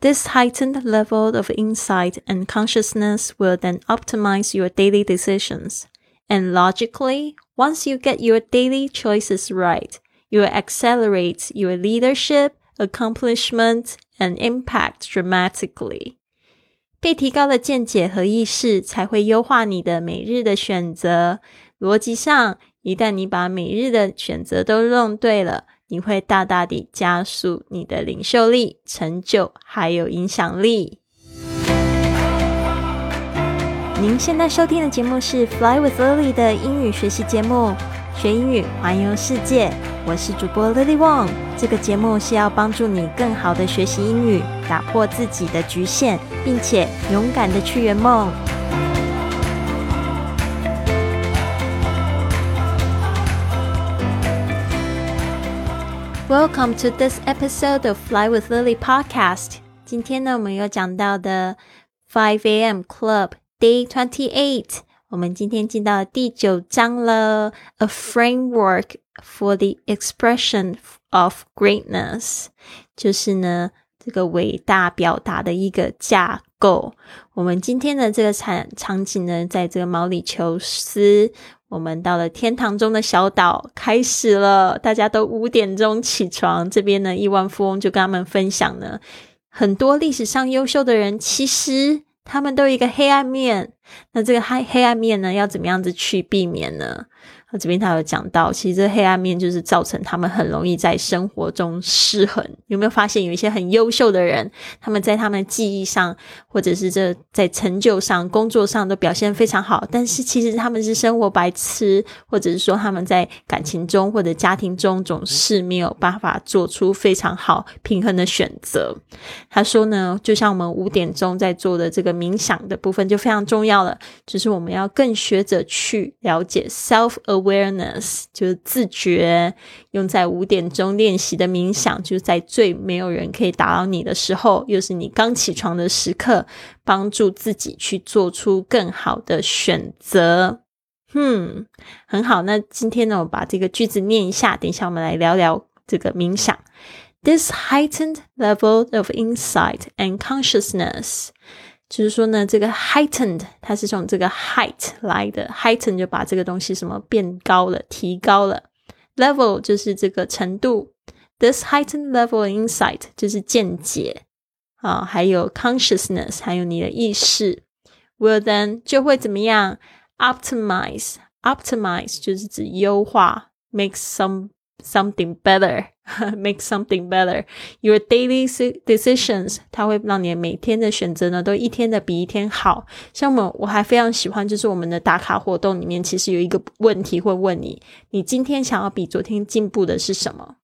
This heightened level of insight and consciousness will then optimize your daily decisions. And logically, once you get your daily choices right, you will accelerate your leadership, accomplishment, and impact dramatically. 被提高的见解和意识才会优化你的每日的选择。逻辑上，一旦你把每日的选择都弄对了， 你会大大地加速你的领袖力、成就还有影响力。您现在收听的节目是《Fly with Lily》的英语学习节目，学英语环游世界。我是主播 Lily Wong。这个节目是要帮助你更好的学习英语，打破自己的局限，并且勇敢的去圆梦。Welcome to this episode of Fly with Lily podcast。今天呢，我们有讲到的 Five A.M. Club Day Twenty Eight。我们今天进到第九章了，A framework for the expression of greatness，就是呢这个伟大表达的一个架构。我们今天的这个场场景呢，在这个毛里求斯。 我们到了天堂中的小岛，开始了。大家都五点钟起床。这边呢，亿万富翁就跟他们分享呢，很多历史上优秀的人，其实他们都有一个黑暗面。那这个黑黑暗面呢，要怎么样子去避免呢？那这边他有讲到，其实这黑暗面就是造成他们很容易在生活中失衡。有没有发现有一些很优秀的人，他们在他们记忆上，或者是这在成就上、工作上都表现非常好，但是其实他们是生活白痴，或者是说他们在感情中或者家庭中总是没有办法做出非常好平衡的选择。他说呢，就像我们五点钟在做的这个冥想的部分就非常重要了，就是我们要更学着去了解 self。Awareness 就是自觉，用在五点钟练习的冥想，就是在最没有人可以打扰你的时候，又是你刚起床的时刻，帮助自己去做出更好的选择。嗯，很好。那今天呢，我把这个句子念一下，等一下我们来聊聊这个冥想。This heightened level of insight and consciousness. 就是说呢，这个 heightened 它是从这个 height 来的，heighten 就把这个东西什么变高了、提高了。level 就是这个程度，this heightened level insight 就是见解啊，还有 consciousness 还有你的意识，will then 就会怎么样？optimize，optimize 就是指优化，make some something better。 Make something better. Your daily decisions，它会让你每天的选择呢，都一天的比一天好。像我，我还非常喜欢，就是我们的打卡活动里面，其实有一个问题会问你：你今天想要比昨天进步的是什么？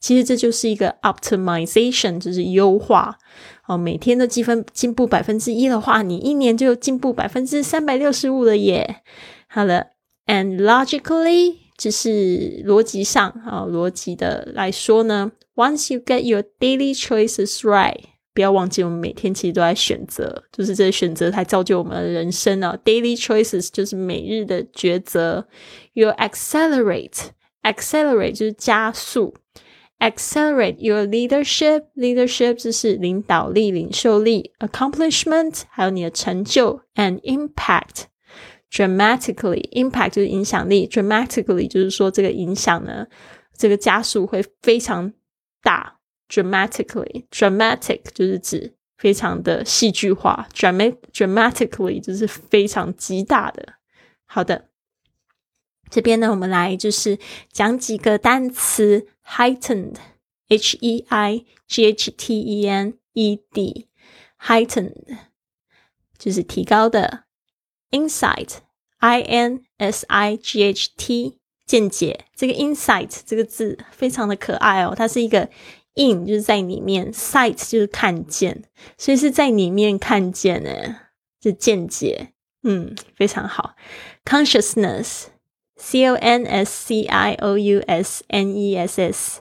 其实这就是一个 optimization，就是优化。哦，每天的积分进步百分之一的话，你一年就进步百分之三百六十五了耶。好了，and logically。就是逻辑上啊，逻辑的来说呢，Once you get your daily choices right，不要忘记我们每天其实都在选择，就是这些选择才造就我们的人生啊。Daily choices 就是每日的抉择。You accelerate，accelerate 就是加速，accelerate your leadership，leadership 就是领导力、领袖力，accomplishment 还有你的成就，and impact。 Dramatically impact 就是影响力，dramatically 就是说这个影响呢，这个加速会非常大。dramatically dramatic 就是指非常的戏剧化，dramatic dramatically 就是非常极大的。好的，这边呢，我们来就是讲几个单词，heightened，h e i g h t e n e d，heightened 就是提高的。Insight, I N S I G H T，见解。这个 insight 这个字非常的可爱哦，它是一个 in 就是在里面，sight 就是看见，所以是在里面看见呢，就见解。嗯，非常好。Consciousness, C O N S C I O U S N E S S，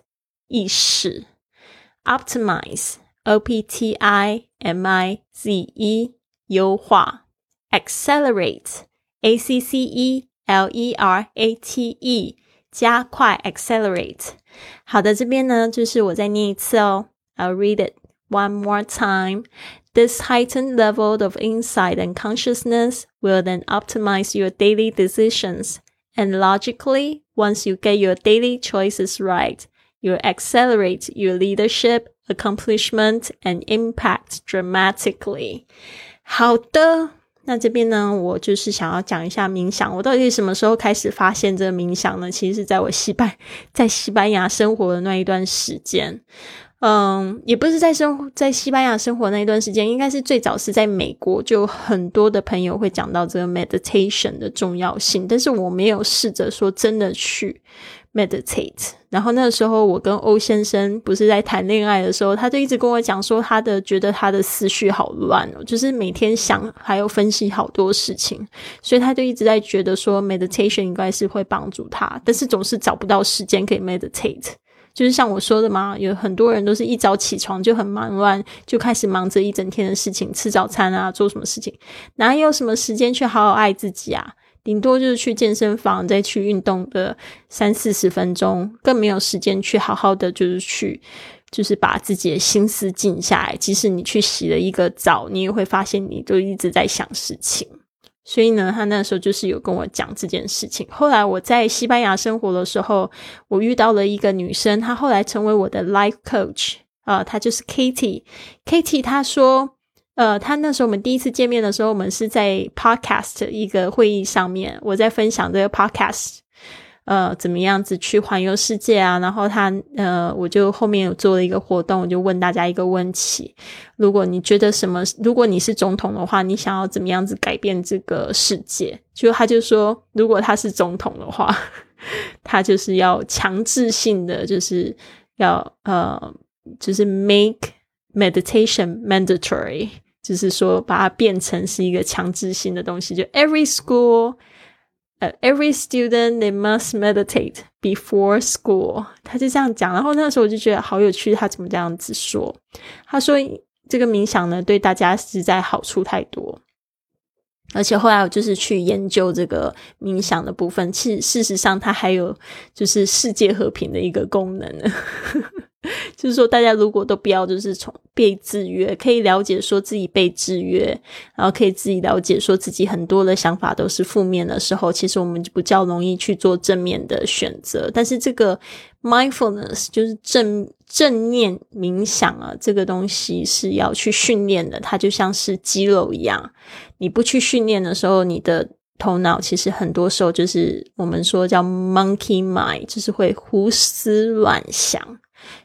意识。Optimize, O P T I M I Z E，优化。accelerate, a c c e l e r a t e，加快 accelerate。好的，这边呢就是我再念一次哦。I'll read it one more time. This heightened level of insight and consciousness will then optimize your daily decisions. And logically, once you get your daily choices right, you accelerate your leadership, accomplishment, and impact dramatically. 好的， 那这边呢，我就是想要讲一下冥想。我到底什么时候开始发现这个冥想呢？其实是在我西班 在西班牙生活的那一段时间。嗯，也不是在生活在西班牙生活那一段时间，应该是最早是在美国，就很多的朋友会讲到这个 meditation 的重要性，但是我没有试着说真的去 meditate。然后那个时候，我跟欧先生不是在谈恋爱的时候，他就一直跟我讲说，他的觉得他的思绪好乱哦，就是每天想还有分析好多事情，所以他就一直在觉得说 meditation 应该是会帮助他，但是总是找不到时间可以 meditate。就是像我说的嘛，有很多人都是一早起床就很忙乱，就开始忙着一整天的事情，吃早餐啊，做什么事情，哪有什么时间去好好爱自己啊？顶多就是去健身房再去运动的三四十分钟，更没有时间去好好的就是去，就是把自己的心思静下来。即使你去洗了一个澡，你也会发现你都一直在想事情。所以呢，他那时候就是有跟我讲这件事情。后来我在西班牙生活的时候，我遇到了一个女生，她后来成为我的 life coach 啊，她就是 Katie。Katie 她说，呃，他那时候我们第一次见面的时候，我们是在 podcast 一个会议上面，我在分享这个 podcast。呃，怎么样子去环游世界啊？然后他呃，我就后面有做了一个活动，我就问大家一个问题：如果你觉得什么，如果你是总统的话，你想要怎么样子改变这个世界？就他就说，如果他是总统的话，他就是要强制性的，就是要呃，就是 make meditation mandatory，就是说把它变成是一个强制性的东西，就 every school。呃，every student they must meditate before school。他就这样讲，然后那时候我就觉得好有趣，他怎么这样子说？他说这个冥想呢，对大家实在好处太多。而且后来我就是去研究这个冥想的部分，其实事实上它还有就是世界和平的一个功能。就是说，大家如果都不要，就是从被制约，可以了解说自己被制约，然后可以自己了解说自己很多的想法都是负面的时候，其实我们就比较容易去做正面的选择。但是这个 mindfulness 就是正正念冥想啊，这个东西是要去训练的，它就像是肌肉一样，你不去训练的时候，你的头脑其实很多时候就是我们说叫 monkey mind，就是会胡思乱想。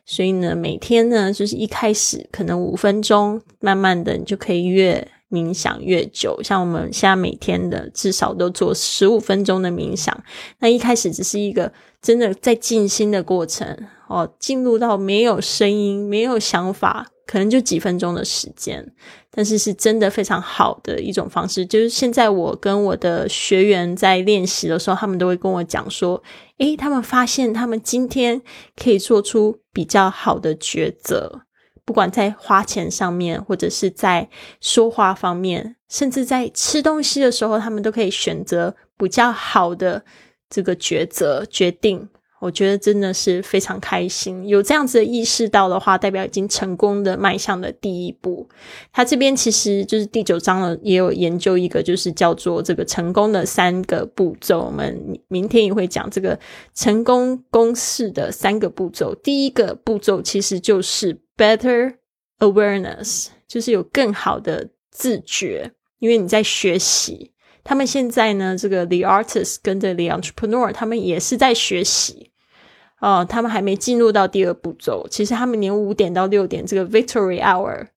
所以呢，每天呢，就是一开始可能五分钟，慢慢的你就可以越冥想越久。像我们现在每天的至少都做十五分钟的冥想。那一开始只是一个真的在静心的过程哦，进入到没有声音、没有想法。可能就几分钟的时间，但是是真的非常好的一种方式。就是现在我跟我的学员在练习的时候，他们都会跟我讲说：“诶，他们发现他们今天可以做出比较好的抉择，不管在花钱上面，或者是在说话方面，甚至在吃东西的时候，他们都可以选择比较好的这个抉择决定。”我觉得真的是非常开心，有这样子的意识到的话，代表已经成功的迈向了第一步。他这边其实就是第九章了，也有研究一个，就是叫做这个成功的三个步骤。我们明天也会讲这个成功公式的三个步骤。第一个步骤其实就是 better awareness，就是有更好的自觉，因为你在学习。他们现在呢，这个 the artist 跟着 the entrepreneur，他们也是在学习哦。他们还没进入到第二步骤。其实他们连五点到六点这个 victory hour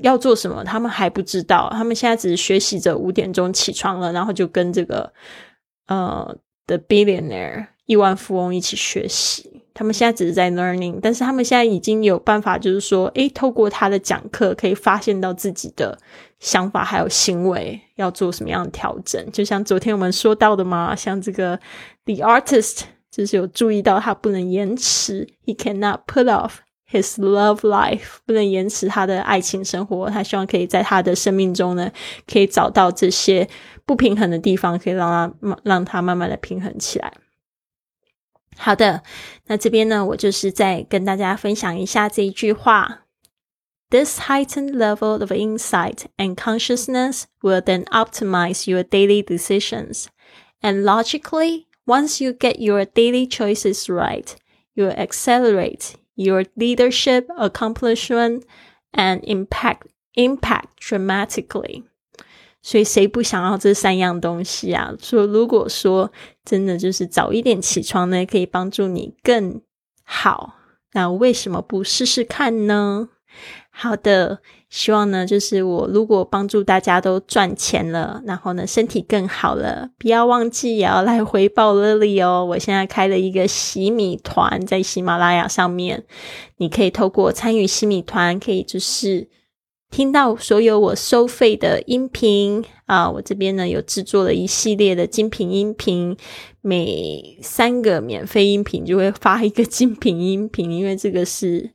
要做什么，他们还不知道。他们现在只是学习着五点钟起床了，然后就跟这个呃 the billionaire 亿万富翁一起学习。他们现在只是在 learning，但是他们现在已经有办法，就是说，诶，透过他的讲课，可以发现到自己的想法还有行为要做什么样的调整。就像昨天我们说到的嘛，像这个 the artist，就是有注意到他不能延迟，he cannot put off his love life，不能延迟他的爱情生活。他希望可以在他的生命中呢，可以找到这些不平衡的地方，可以让他让他慢慢的平衡起来。好的，那这边呢，我就是再跟大家分享一下这一句话 This heightened level of insight and consciousness will then optimize your daily decisions. And logically, once you get your daily choices right, you accelerate your leadership accomplishment and impact impact dramatically. 所以谁不想要这三样东西啊？说如果说真的就是早一点起床呢，可以帮助你更好，那为什么不试试看呢？ 好的，希望呢，就是我如果帮助大家都赚钱了，然后呢，身体更好了，不要忘记也要来回报 Lily 哦。我现在开了一个洗米团，在喜马拉雅上面，你可以透过参与洗米团，可以就是听到所有我收费的音频啊。我这边呢有制作了一系列的精品音频，每三个免费音频就会发一个精品音频，因为这个是。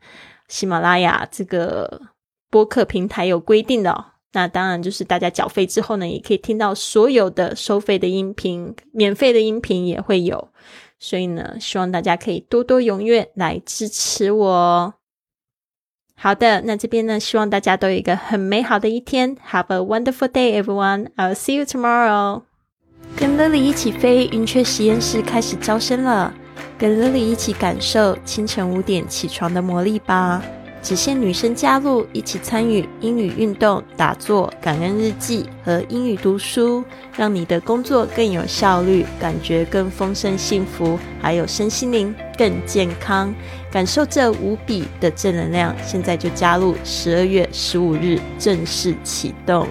喜马拉雅这个播客平台有规定的，哦那当然就是大家缴费之后呢，也可以听到所有的收费的音频，免费的音频也会有。所以呢，希望大家可以多多踊跃来支持我。好的，那这边呢，希望大家都有一个很美好的一天。Have a wonderful day, everyone. I'll see you tomorrow. 跟 Lily 一起飞，云雀实验室开始招生了。跟 Lily 一起感受清晨五点起床的魔力吧！只限女生加入，一起参与英语运动、打坐、感恩日记和英语读书，让你的工作更有效率，感觉更丰盛幸福，还有身心灵更健康。感受这无比的正能量，现在就加入！十二月十五日正式启动。